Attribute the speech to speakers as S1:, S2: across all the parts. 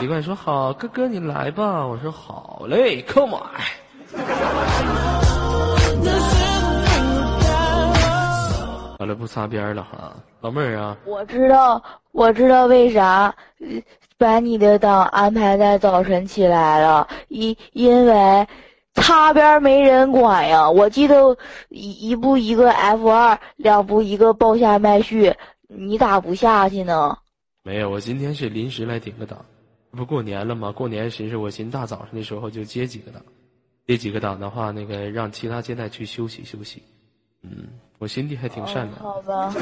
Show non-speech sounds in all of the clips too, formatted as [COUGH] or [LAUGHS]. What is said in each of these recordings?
S1: 奇怪说好，哥哥你来吧。我说好嘞，Come on。好了，不擦边了哈，老妹儿啊。
S2: 我知道，我知道为啥把你的档安排在早晨起来了，因因为擦边没人管呀。我记得一一步一个 F 二，两步一个报下麦序，你咋不下去呢？
S1: 没有，我今天是临时来顶个档，不过年了吗？过年寻思我寻大早上的时候就接几个档，接几个档的话，那个让其他接待去休息休息。嗯，我心地还挺善良。
S2: 好吧。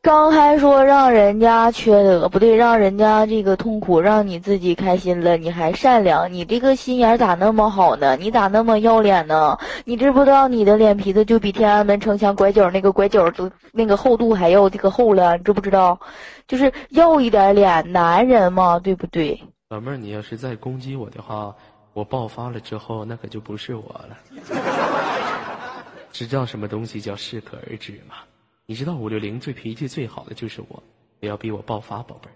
S2: 刚还说让人家缺德，不对，让人家这个痛苦，让你自己开心了，你还善良，你这个心眼咋那么好呢？你咋那么要脸呢？你知不知道你的脸皮子就比天安门城墙拐角那个拐角都那个厚度还要这个厚了？你知不知道？就是要一点脸，男人嘛，对不对？
S1: 老妹儿，你要是再攻击我的话，我爆发了之后，那可就不是我了。[LAUGHS] 知道什么东西叫适可而止吗？你知道五六零最脾气最好的就是我，不要逼我爆发，宝贝儿。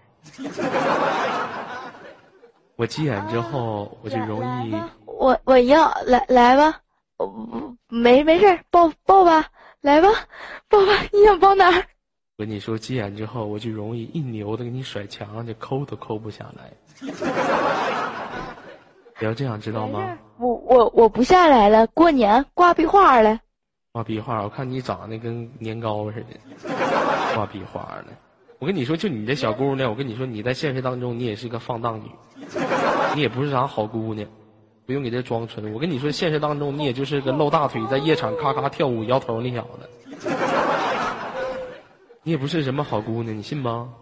S1: 我急眼之后我就容易。
S2: 我我要来来吧，没没事儿抱抱吧，来吧，抱吧，你想抱哪儿？
S1: 我跟你说，急眼之后我就容易一牛的给你甩墙上去，抠都抠不下来。不要这样，知道吗？
S2: 我我我不下来了，过年挂壁画了。
S1: 画壁画，我看你长得跟年糕似的，画壁画呢。我跟你说，就你这小姑娘，我跟你说，你在现实当中你也是个放荡女，你也不是啥好姑娘，不用给这装纯。我跟你说，现实当中你也就是个露大腿在夜场咔咔跳舞摇头那小子，你也不是什么好姑娘，你信吗？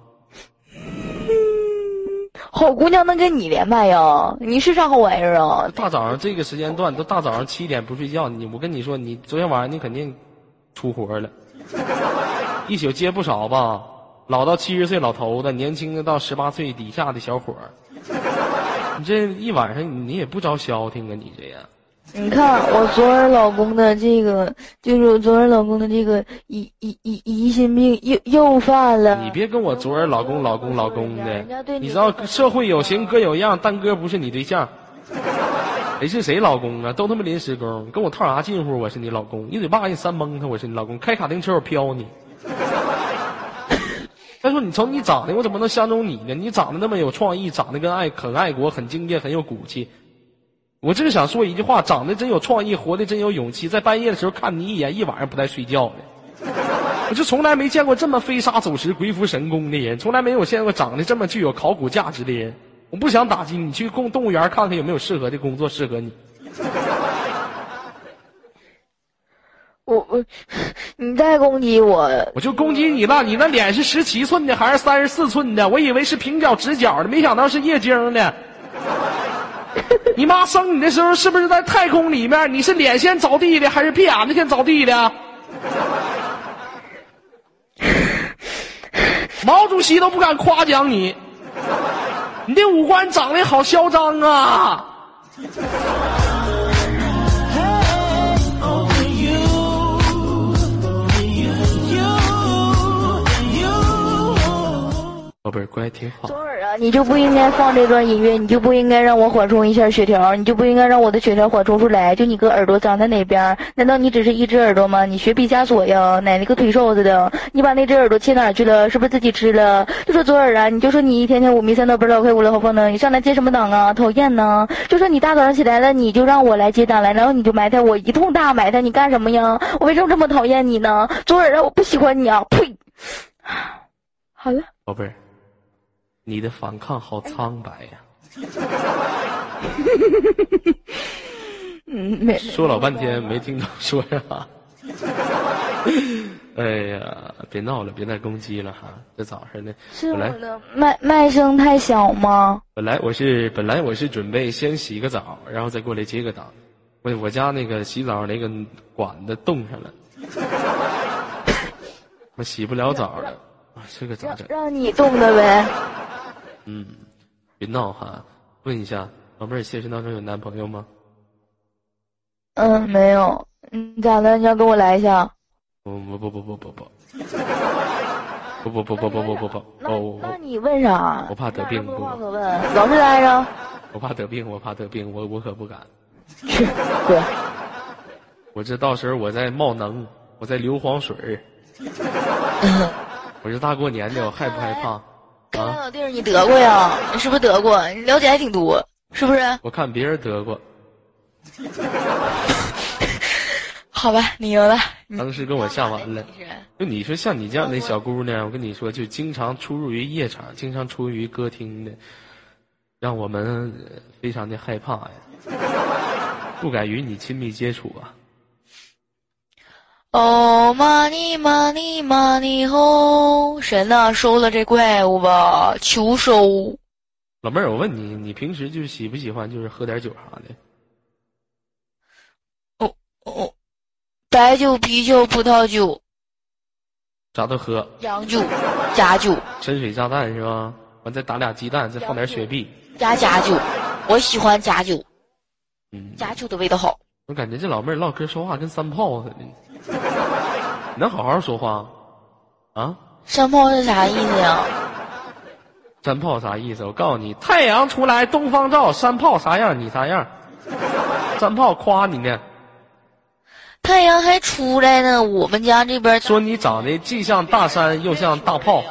S2: 好姑娘能跟你连麦呀？你是啥好玩意儿啊？
S1: 大早上这个时间段都大早上七点不睡觉，你我跟你说，你昨天晚上你肯定出活了，一宿接不少吧？老到七十岁老头子，年轻的到十八岁底下的小伙儿，你这一晚上你也不着消停啊？你这样。
S2: 你看我昨儿老公的这个，就是我昨儿老公的这个疑疑疑疑心病又又犯了。
S1: 你别跟我昨儿老公老公老公的，你知道社会有形哥有样，但哥不是你对象。谁是谁老公啊？都他妈临时工，跟我套啥近乎？我是你老公，一嘴巴给你扇蒙他，我是你老公。开卡丁车我飘你。再说你瞅你长得，我怎么能相中你呢？你长得那么有创意，长得跟爱很爱国，很敬业，很有骨气。我就是想说一句话，长得真有创意，活得真有勇气，在半夜的时候看你一眼，一晚上不带睡觉的。我就从来没见过这么飞沙走石、鬼斧神工的人，从来没有见过长得这么具有考古价值的人。我不想打击你，去动动物园看看有没有适合的工作适合你。[LAUGHS]
S2: 我我，你再攻击我，
S1: 我就攻击你了。你那脸是十七寸的还是三十四寸的？我以为是平角直角的，没想到是液晶的。[LAUGHS] 你妈生你的时候是不是在太空里面？你是脸先着地的还是屁眼子先着地的？[LAUGHS] 毛主席都不敢夸奖你，你的五官长得好嚣张啊！宝贝儿，乖，挺好。
S2: 左耳啊，你就不应该放这段音乐，你就不应该让我缓冲一下血条，你就不应该让我的血条缓冲出来。就你个耳朵长在哪边？难道你只是一只耳朵吗？你学毕加索呀？奶奶个腿瘦子的？你把那只耳朵切哪去了？是不是自己吃了？就说左耳啊，你就说你一天天五迷三道不知道快五了好不呢？你上来接什么档啊？讨厌呢！就说你大早上起来了，你就让我来接档来，然后你就埋汰我一通大埋汰，你干什么呀？我为什么这么讨厌你呢？左耳啊，我不喜欢你啊！呸！[SIGHS] 好了，
S1: 宝贝儿。你的反抗好苍白呀！
S2: 嗯，没
S1: 说老半天没听到说啥。[LAUGHS] 哎呀，别闹了，别再攻击了哈！这早上呢，
S2: 是我的麦麦声太小吗？
S1: 本来我是本来我是准备先洗个澡，然后再过来接个档。我我家那个洗澡那个管子冻上了，[LAUGHS] 我洗不了澡了啊！这个咋整？
S2: 让你冻的呗。
S1: 嗯，别闹哈！问一下，宝贝儿，现实当中有男朋友吗？
S2: 嗯，没有。你咋的？你要跟我来一下？
S1: 不不不不不不不。不不不不不不不不，
S2: 那
S1: 哦，
S2: 那你问啥？
S1: 我怕得病
S2: 那有什么话可问？老实待着。
S1: 我怕得病，我怕得病，我我可不敢。
S2: 去，滚。
S1: 我这到时候我在冒能，我在流黄水儿，[LAUGHS] 我这大过年的，我害不害怕？
S2: 看来
S1: 啊，
S2: 老弟儿你得过呀？你是不是得过？你了解还挺多，是不是？
S1: 我看别人得过，[LAUGHS]
S2: 好吧，你赢了。
S1: 当时跟我吓完了。就你说像你这样的小姑娘，我跟你说，就经常出入于夜场，经常出入于歌厅的，让我们呃非常的害怕呀，不敢与你亲密接触啊。
S2: 哦，money money money 吼！神呐，收了这怪物吧，求收。
S1: 老妹儿，我问你，你平时就是喜不喜欢就是喝点酒啥的？
S2: 哦，白酒、啤酒、葡萄酒、
S1: 啥都喝，
S2: 洋酒、假酒、
S1: 深水炸弹是吧？完再打俩鸡蛋，再放点雪碧。
S2: 加假酒。我喜欢假酒，
S1: 嗯，
S2: 假酒的味道好。
S1: 我感觉这老妹儿唠嗑说话跟三炮似的，你能好好说话啊？
S2: 山炮是啥意思呀？
S1: 山炮啥意思？我告诉你，太阳出来东方照，山炮啥样你啥样。山炮夸你呢，
S2: 太阳还出来呢，我们家这边
S1: 说你长得既像大山又像大炮。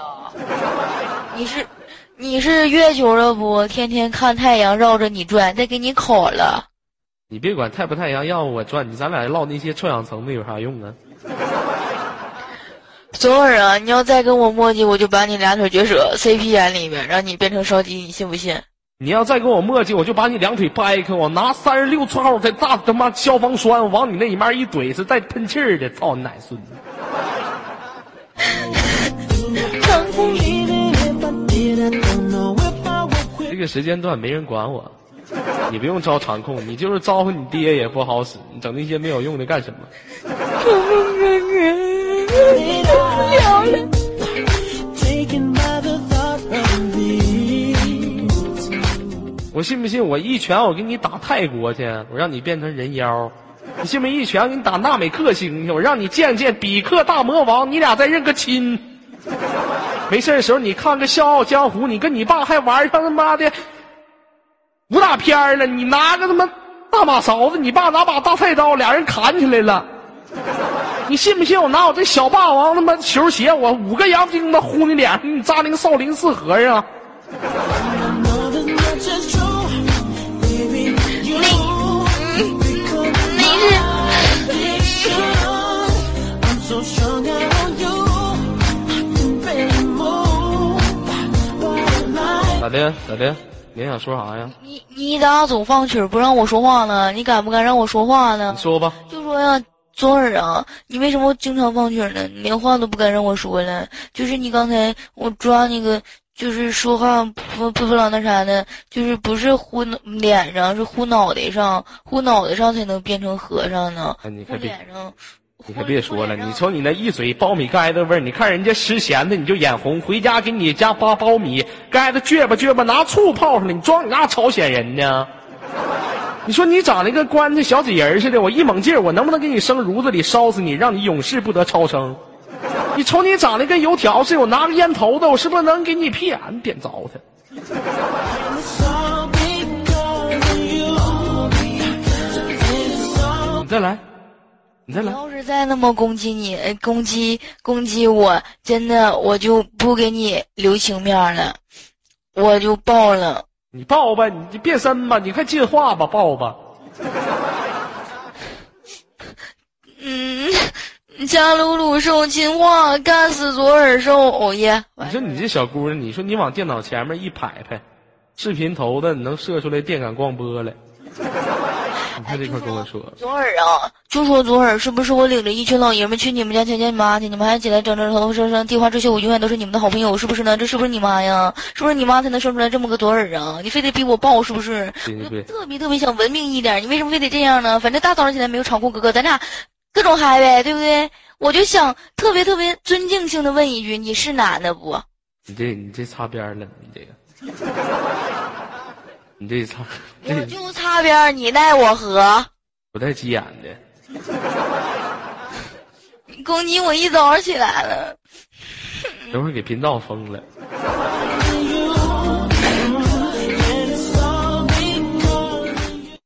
S2: 你是你是月球了不？天天看太阳绕着你转，再给你烤了。
S1: 你别管太不太阳，要我转，你咱俩唠那些臭氧层的有啥用啊？[LAUGHS]
S2: 左耳啊，你要再跟我磨叽，我就把你两腿绝舌，CP 眼里面，让你变成烧鸡，你信不信？
S1: 你要再跟我磨叽，我就把你两腿掰开，我拿三十六寸号的大他妈消防栓往你那里面一怼，是带喷气儿的，操你奶孙子！[LAUGHS] 这个时间段没人管我，[LAUGHS] 你不用招场控，你就是招呼你爹也不好使，你整那些没有用的干什么？[LAUGHS] 我信不信我一拳我给你打泰国去，我让你变成人妖？你信不信一拳给你打纳美克星去，我让你见见比克大魔王，你俩再认个亲？[LAUGHS] 没事的时候你看个《笑傲江湖》，你跟你爸还玩上他妈的武打片儿了，你拿个他妈大马勺子，你爸拿把大菜刀，俩人砍起来了。你信不信？我拿我这小霸王他妈球鞋，我五个洋钉子呼你脸上，你扎那个少林寺和尚。咋的？咋的？你想说啥呀？
S2: 你你咋总放曲儿不让我说话呢？你敢不敢让我说话呢
S1: 你？说吧。
S2: 就说呀，左耳啊，你为什么经常放曲儿呢？你连话都不敢让我说了。就是你刚才我抓那个，就是说话不不不老那啥的，就是不是呼脑脸上，是呼脑袋上，呼脑袋上才能变成和尚呢。呼
S1: 哎你可别
S2: 脸上，
S1: 你可别说了，你瞅你那一嘴苞米盖子味儿，你看人家吃咸的你就眼红，回家给你家扒苞米盖子撅吧撅吧，拿醋泡上了，你装你那朝鲜人呢？[LAUGHS] 你说你长得跟棺材小纸人似的，我一猛劲儿，我能不能给你生炉子里烧死你，让你永世不得超生？[LAUGHS] 你瞅你长得跟油条似的，我拿个烟头子，我是不是能给你屁眼点着它？[LAUGHS] 你再来，你再来，
S2: 你要是再那么攻击你，呃攻击攻击我，真的我就不给你留情面了，我就爆了。
S1: 你爆吧，你变身吧，你快进化吧，爆吧。[LAUGHS]
S2: 嗯，加鲁鲁兽进化，干死左耳兽。哦耶！
S1: 你说你这小姑娘，你说你往电脑前面一拍拍，视频头的你能射出来电感光波来？你看这块跟我说，
S2: 左耳啊，就说左耳是不是我领着一群老爷们去你们家见见你妈去？你们还起来整整头头生生，地花这些，我永远都是你们的好朋友，是不是呢？这是不是你妈呀？是不是你妈才能生出来这么个左耳啊？你非得逼我抱，是不是？
S1: 对对对，
S2: 特别特别想文明一点，你为什么非得这样呢？反正大早上起来没有场控哥哥，咱俩各种嗨呗，对不对？我就想特别特别尊敬性的问一句，你是男的不？
S1: 你这你这擦边了，你这个，[LAUGHS] 你这擦
S2: 我就擦边儿，你带我何？
S1: 不带急眼的。[LAUGHS]
S2: 你攻击我一早起来了，
S3: 等会儿给频道封了。[LAUGHS]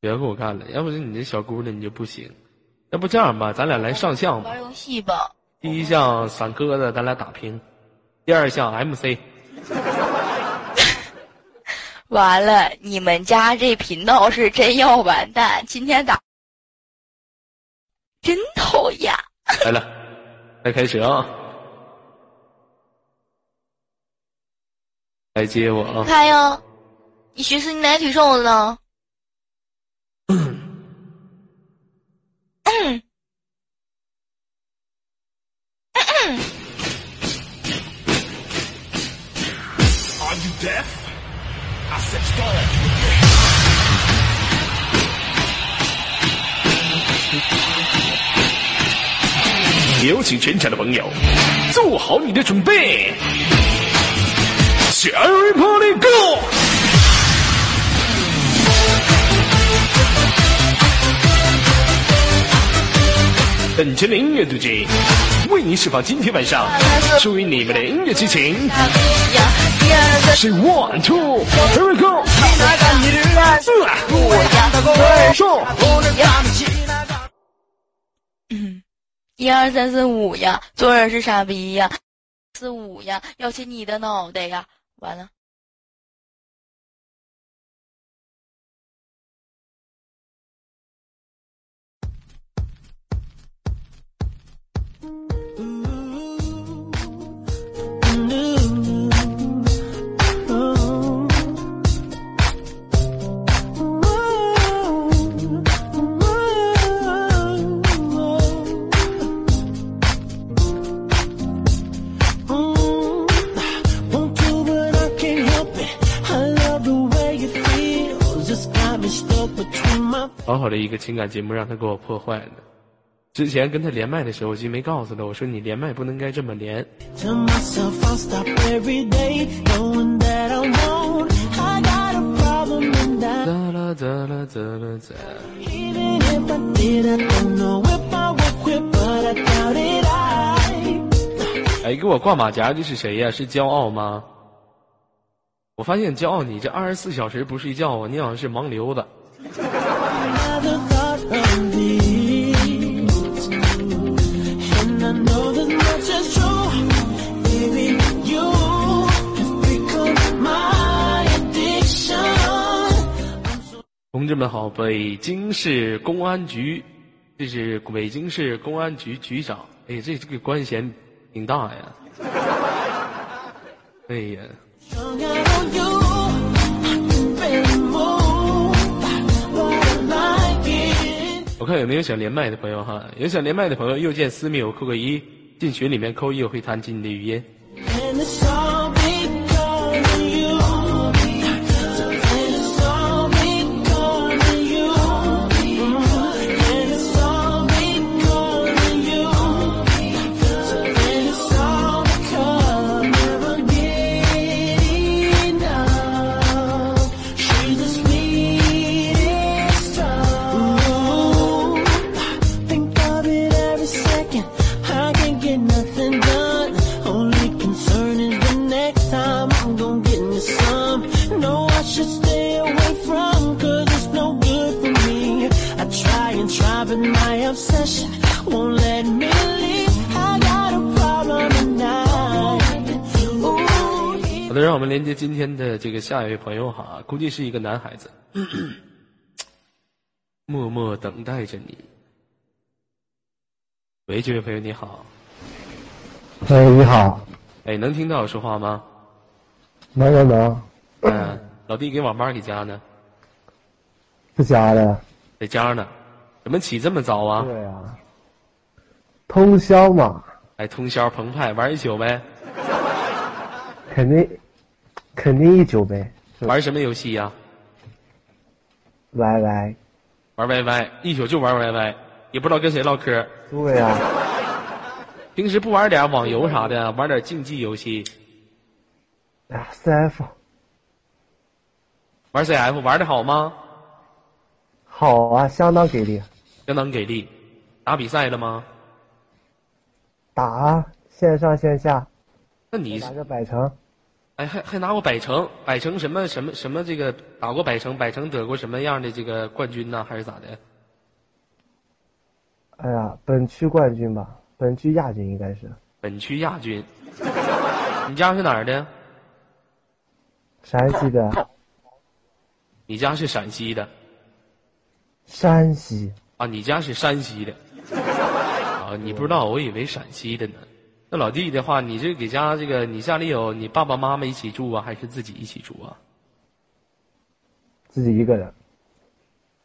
S3: 别给我干了，要不是你这小姑娘你就不行。要不这样吧，咱俩来上项吧。
S2: 玩游戏吧。
S3: 第一项散鸽子，咱俩打平；第二项 MC。
S2: 完了，你们家这频道是真要完蛋！今天打，真讨厌。
S3: 来了，来开始啊！来接我啊！
S2: 开呀！你寻思你奶腿瘦了呢？[CLEARS THROAT]
S1: 有请全场的朋友，做好你的准备。是 everybody Go！本期的音乐 DJ 为您释放今天晚上属于你们的音乐激情。是 One Two Here we go！
S2: 一二三四五呀，做人是傻逼呀，四五呀，要切你的脑袋呀！完了
S3: 好好的一个情感节目让他给我破坏了之前跟他连麦的时候我就没告诉他我说你连麦不能该这么连。哎给我挂马甲的是谁呀？是骄傲吗？我发现骄傲你这二十四小时不睡觉啊你好像是盲流
S4: 的。
S3: 同志们好北京市公安局这是北京市公安局局长。哎这这个官衔挺大呀。哎呀。我看有没有想连麦的朋友哈？有想连麦的朋友，右键私密我扣个一，进群里面扣一，我会弹进你的语音。下一位朋友哈，估计是一个男孩子，[CLEARS THROAT] 默默等待着你。喂，这位朋友你好，
S5: 喂，你好，
S3: 哎，能听到我说话吗？
S5: 能能能，
S3: 嗯、老弟给网吧给加呢，
S5: 不加的，
S3: 在家呢，怎么起这么早啊？
S5: 对呀、通宵嘛，
S3: 哎，通宵澎湃玩一宿呗，
S5: 肯定肯定一宿呗，
S3: 玩什么游戏呀、
S5: ？Y Y，
S3: 玩 YY，一宿就玩 YY，也不知道跟谁唠嗑。
S5: 对呀、
S3: 平时不玩点网游啥的，玩点竞技游戏，
S5: 啊，CF
S3: 玩 CF 玩的好吗？
S5: 好啊，相当给力，
S3: 相当给力。打比赛了吗？
S5: 打啊线上线下，
S1: 那你
S5: 打个百城，
S1: 哎还还拿过百城，百城什么什么什么这个打过百城，百城得过什么样的这个冠军呢？还是咋的？
S5: 哎呀，本区冠军吧，本区亚军应该是
S1: 本区亚军。你家是哪儿的？
S5: 陕西的，
S1: 你家是陕西的
S5: 山西
S1: 啊？你家是山西的啊？你不知道，我以为陕西的呢。那老弟的话，你这给家这个，你家里有你爸爸妈妈一起住啊，还是自己一起住啊？
S5: 自己一个人，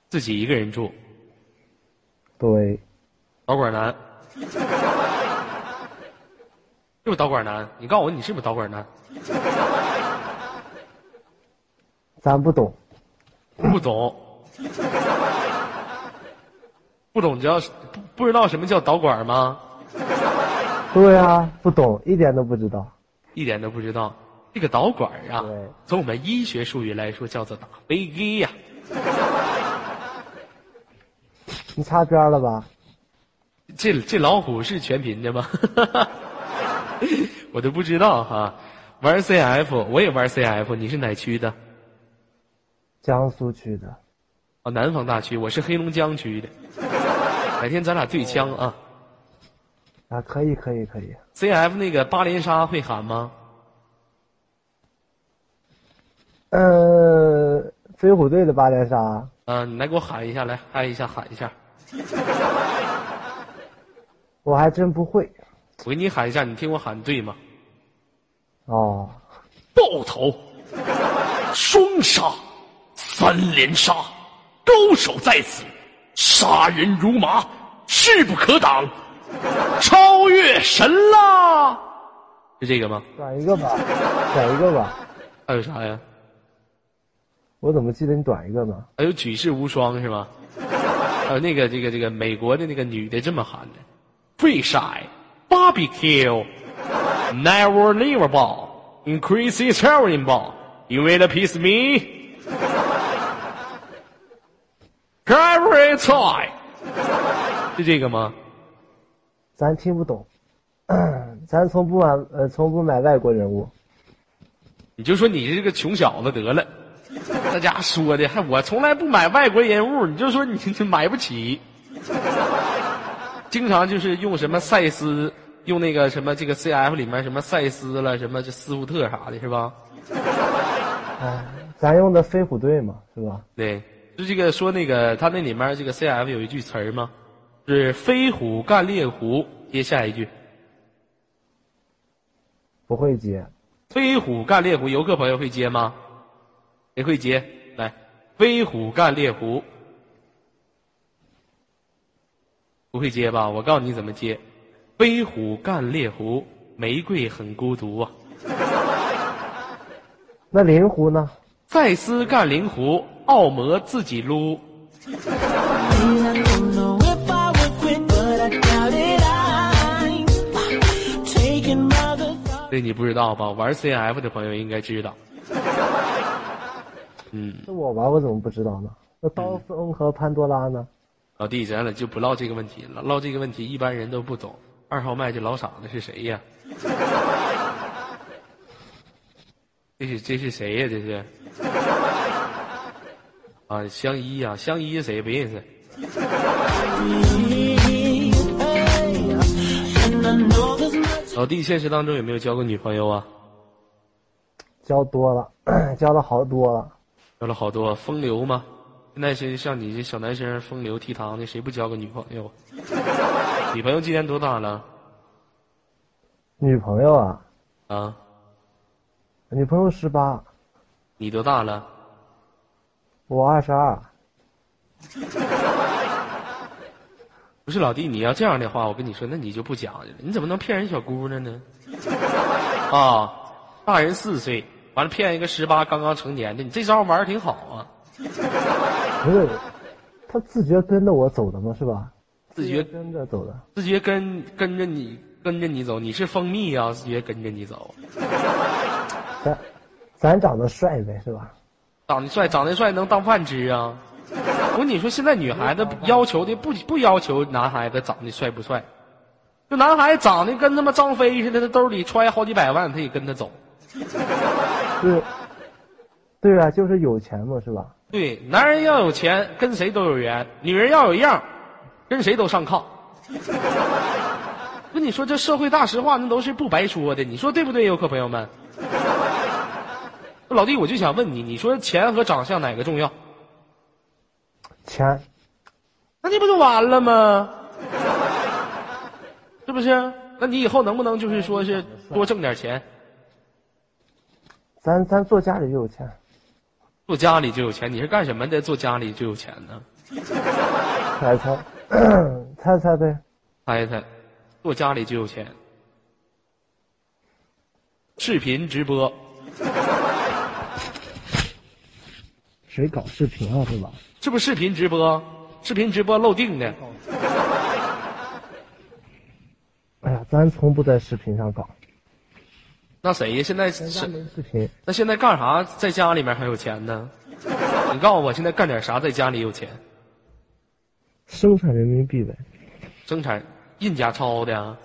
S1: 自己一个人住，
S5: 对，
S1: 导管男，[LAUGHS] 是不是导管男？你告诉我，你是不是导管男？
S5: 咱不懂，
S1: 不懂，不懂，知道不不知道什么叫导管吗？
S5: 对啊，不懂，一点都不知道。
S1: 一点都不知道。这个导管啊，从我们医学术语来说叫做打飞机呀、[LAUGHS]
S5: 你擦边了吧？
S1: 这这老虎是全频的吗？[LAUGHS] 我都不知道哈。玩 CF，我也玩 CF，你是哪区的？
S5: 江苏区的，
S1: 哦，南方大区，我是黑龙江区的。[LAUGHS] 改天咱俩对枪啊
S5: 啊，可以，可以，可以。
S1: ？CF 那个八连杀会喊吗？
S5: 呃，飞虎队的八连杀，
S1: 啊，你来给我喊一下，来嗨一下，喊一下。[LAUGHS]
S5: 我还真不会。
S1: 我给你喊一下，你听我喊对吗？
S5: 哦，
S3: 爆头，双杀，三连杀，高手在此，杀人如麻，势不可挡，超越神啦！
S1: 是这个吗？
S5: 短一个吧，短一个吧。
S1: 还有啥呀？
S5: 我怎么记得你短一个呢？
S1: 还有举世无双是吗？还有那个这个这个美国的那个女的这么喊的：Fish eye, barbecue, never leave a ball, increase its herring ball. You will piece me. Every time，是这个吗？
S5: 咱听不懂，[CLEARS THROAT] 咱从不买呃从不买外国人物。
S1: 你就说你这个穷小子得了，大家说的还我从来不买外国人物，你就说你这买不起，经常就是用什么赛斯，用那个什么这个 CF 里面什么赛斯了，什么这斯福特啥的，是吧？
S5: 哎，咱用的飞虎队嘛，是吧？
S1: 对，就这个说那个他那里面这个 CF 有一句词儿吗？是飞虎干猎狐，接下一句，
S5: 不会接，
S1: 飞虎干猎狐，游客朋友会接吗？谁会接？来，飞虎干猎狐，不会接吧？我告诉你怎么接，飞虎干猎狐，玫瑰很孤独啊。[LAUGHS]
S5: 那灵狐呢？
S1: 赛斯干灵狐，奥魔自己撸。这你不知道吧？玩 CF 的朋友应该知道。[LAUGHS] 嗯，
S5: 那我玩我怎么不知道呢？那刀锋和潘多拉呢？
S1: 老弟，咱俩就不唠这个问题了，唠这个问题一般人都不懂。二号麦这老傻子是谁呀？这是这是谁呀？这是啊，相依呀、相依是谁？不认识。老弟，现实当中有没有交过女朋友啊？
S5: 交多了，[CLEARS THROAT] 交了好多了。
S1: 交了好多，风流吗？那些像你这小男生风流倜傥的，谁不交个女朋友？[LAUGHS] 女朋友今年多大了？
S5: 女朋友啊，
S1: 啊，
S5: 女朋友十八，
S1: 你多大了？
S5: 我二十二。[LAUGHS]
S1: 不是老弟，你要这样的话，我跟你说，那你就不讲究了。你怎么能骗人小姑娘呢？[LAUGHS] 啊，大人四岁，完了骗一个十八刚刚成年的，你这招玩的挺好啊。
S5: 不是，他自觉跟着我走的吗，是吧？
S1: 自觉
S5: 跟着走的。
S1: 自觉跟跟着你跟着你走，你是蜂蜜啊，自觉跟着你走。
S5: 咱咱长得帅呗，是吧？
S1: 长得帅，长得帅能当饭吃啊！我跟你说，现在女孩子要求的不不要求男孩子长得帅不帅，就男孩子长得跟他妈张飞似的，他兜里揣好几百万，他也跟他走。
S5: 对，对啊，就是有钱嘛，是吧？
S1: 对，男人要有钱，跟谁都有缘；女人要有样，跟谁都上炕。[LAUGHS] 那你说这社会大实话，那都是不白说的，你说对不对，游客朋友们？老弟，我就想问你，你说钱和长相哪个重要？
S5: 钱，
S1: 那你不就完了吗？是不是？那你以后能不能就是说是多挣点钱，
S5: 咱咱做家里就有钱。
S1: 做家里就有钱？你是干什么的？做家里就有钱呢？
S5: 猜猜，猜猜呗。
S1: 猜猜，做家里就有钱。视频直播，
S5: 谁搞视频啊，是吧？
S1: 这不视频直播？视频直播漏定的。
S5: 哎呀，咱从不在视频上搞，
S1: 那谁呀？现在是
S5: 没视频。
S1: 那现在干啥？在家里面还有钱呢？你告诉我，现在干点啥在家里有钱？
S5: 生产人民币呗，
S1: 生产印假钞的啊？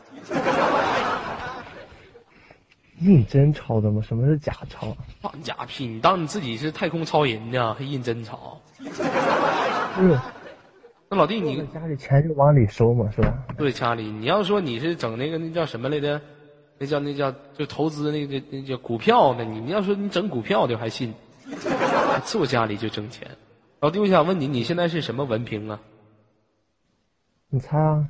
S5: 印真钞的吗？什么是假钞啊？
S1: 放假屁！你当你自己是太空超人呢？还印真钞？
S5: 是，
S1: 那老弟你
S5: 家里钱就往里收嘛，是吧？
S1: 对家里，你要说你是整那个那叫什么来着？那叫那叫就投资那个那叫股票呢，你你要说你整股票的我还信，坐家里就挣钱。老弟，我想问你，你现在是什么文凭啊？
S5: 你猜啊？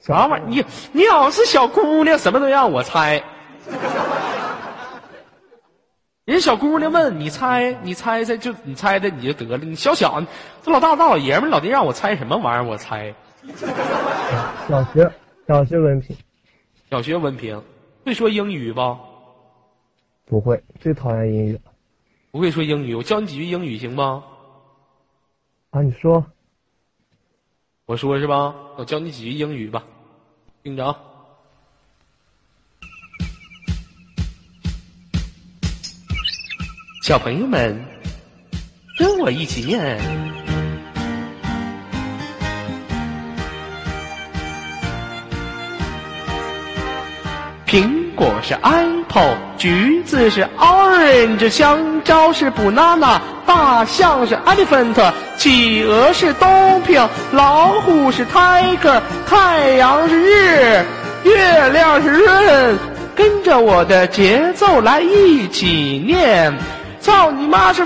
S1: 啥玩意儿？你你好像是小姑娘，什么都让我猜。[LAUGHS] 人小姑娘问你猜，你猜猜就你猜的你就得了。你小小这老大大老爷们，老弟让我猜什么玩意儿？我猜 [LAUGHS]
S5: 小学小学文凭
S1: 小学文凭，会说英语不？
S5: 不会，最讨厌英语了
S1: 不会说英语，我教你几句英语行吗？
S5: 啊！你说
S1: 我说是吧？我教你几句英语吧，听着啊。小朋友们，跟我一起念。苹果是 apple，橘子是 orange，香蕉是 banana，大象是 elephant，企鹅是 d o p i n g 老虎是 tiger，太阳是日，月亮是润。跟着我的节奏来一起念，操你妈是！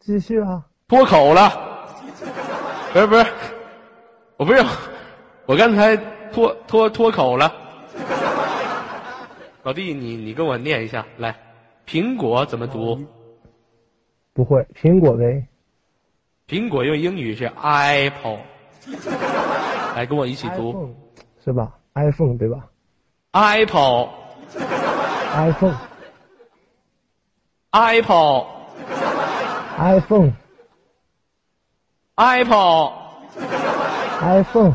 S5: 继续啊！
S1: 脱口了，不是不是，我不是，我刚才脱脱脱口了。老弟，你你跟我念一下来，苹果怎么读？
S5: 不会，苹果呗。
S1: 苹果用英语是 apple，来跟我一起读
S5: iPhone 是吧？iPhone 对吧
S1: apple
S5: ？iPhone
S1: apple
S5: iPhone
S1: apple
S5: iPhone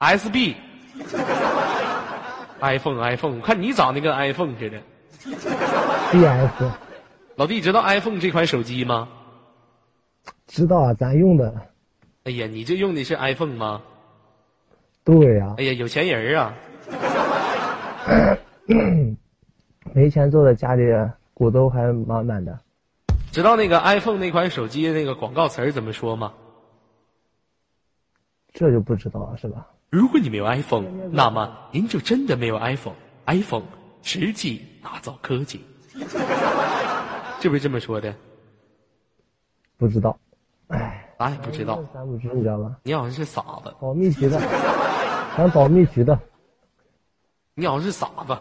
S1: SB iPhone iPhone，我看你长得跟 iPhone 似的。
S5: DS
S1: 老弟，知道 iPhone 这款手机吗？
S5: 知道啊，咱用的。
S1: 哎呀，你这用的是 iPhone 吗？
S5: 对呀、
S1: 哎呀，有钱人啊！[COUGHS]
S5: 没钱做的家里骨头还满满的。
S1: 知道那个 iPhone 那款手机那个广告词儿怎么说吗？
S5: 这就不知道了是吧？
S1: 如果你没有 iPhone，那么您就真的没有 iPhone。iPhone 实际打造科技，[LAUGHS] 是不是这么说的？
S5: 不知道，哎，
S1: 啥也不知道，
S5: 咱不知你知道吧？
S1: 你好像是傻子，
S5: 保密局的，咱保密局的，
S1: 你好像是傻子。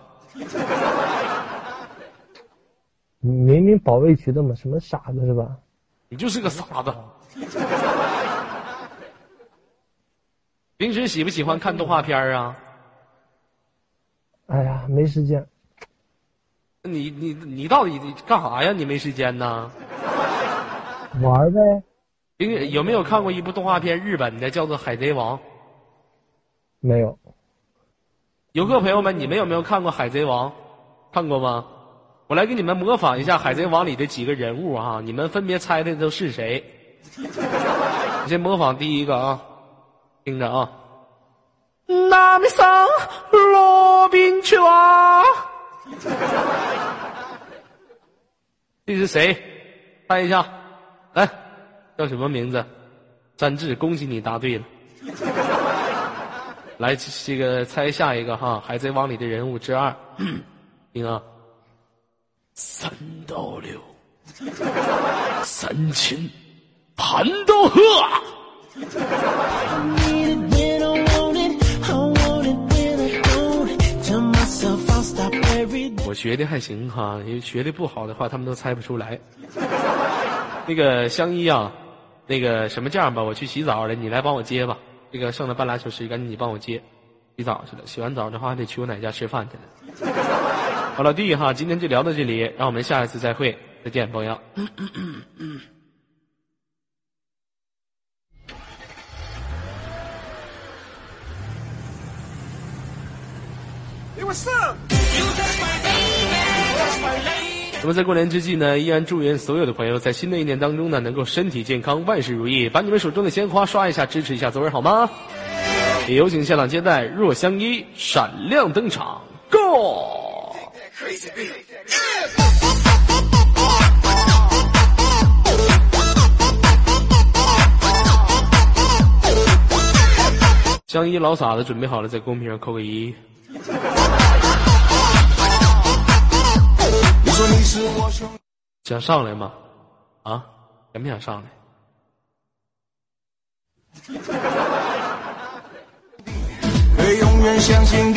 S5: 你明明保卫局的嘛，什么傻子是吧？
S1: 你就是个傻子。平时喜不喜欢看动画片啊？
S5: 哎呀，没时间，
S1: 你你你到底干啥呀？你没时间呢？
S5: 玩呗。
S1: 平有没有看过一部动画片？日本的叫做《海贼王》。
S5: 没有，
S1: 游客朋友们，你们有没有看过《海贼王》？看过吗？我来给你们模仿一下《海贼王》里的几个人物啊，你们分别猜的都是谁？我 [LAUGHS] 先模仿第一个啊，听着啊。南面上罗宾去啊！这是谁？猜一下，来，叫什么名字？詹志，恭喜你答对了。来，这个猜下一个哈，《海贼王》里的人物之二，[CLEARS THROAT] 听啊，
S3: 三刀流，三千，盘刀鹤。
S1: 我学的还行哈，因为学的不好的话，他们都猜不出来。[LAUGHS] 那个香依啊，那个什么这样吧，我去洗澡了，你来帮我接吧。这个剩了半拉小时，赶紧你帮我接。洗澡去了，洗完澡的话还得去我奶家吃饭去了。好，老弟哈，今天就聊到这里，让我们下一次再会，再见，朋友。
S6: What's up?
S1: 那么在过年之际呢，依然祝愿所有的朋友在新的一年当中呢，能够身体健康，万事如意。把你们手中的鲜花刷一下，支持一下左耳好吗？也有请现场接待若相依闪亮登场，Go！相依老傻子准备好了，在公屏上扣个一。
S6: 说你是我兄
S1: 想上来吗？啊，想不想上来？
S6: 可以永远相信你，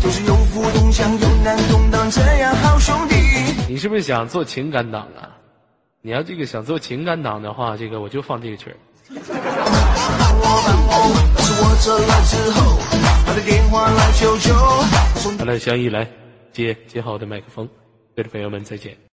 S6: 就是有福同享，有难同当，这样好兄弟。
S1: 你是不是想做情感党啊？你要这个想做情感党的话，这个我就放这个曲儿。
S6: 帮我帮我，但是我走了之后，他的电话来
S1: 相依来接接好我的麦克风，各位朋友们再见。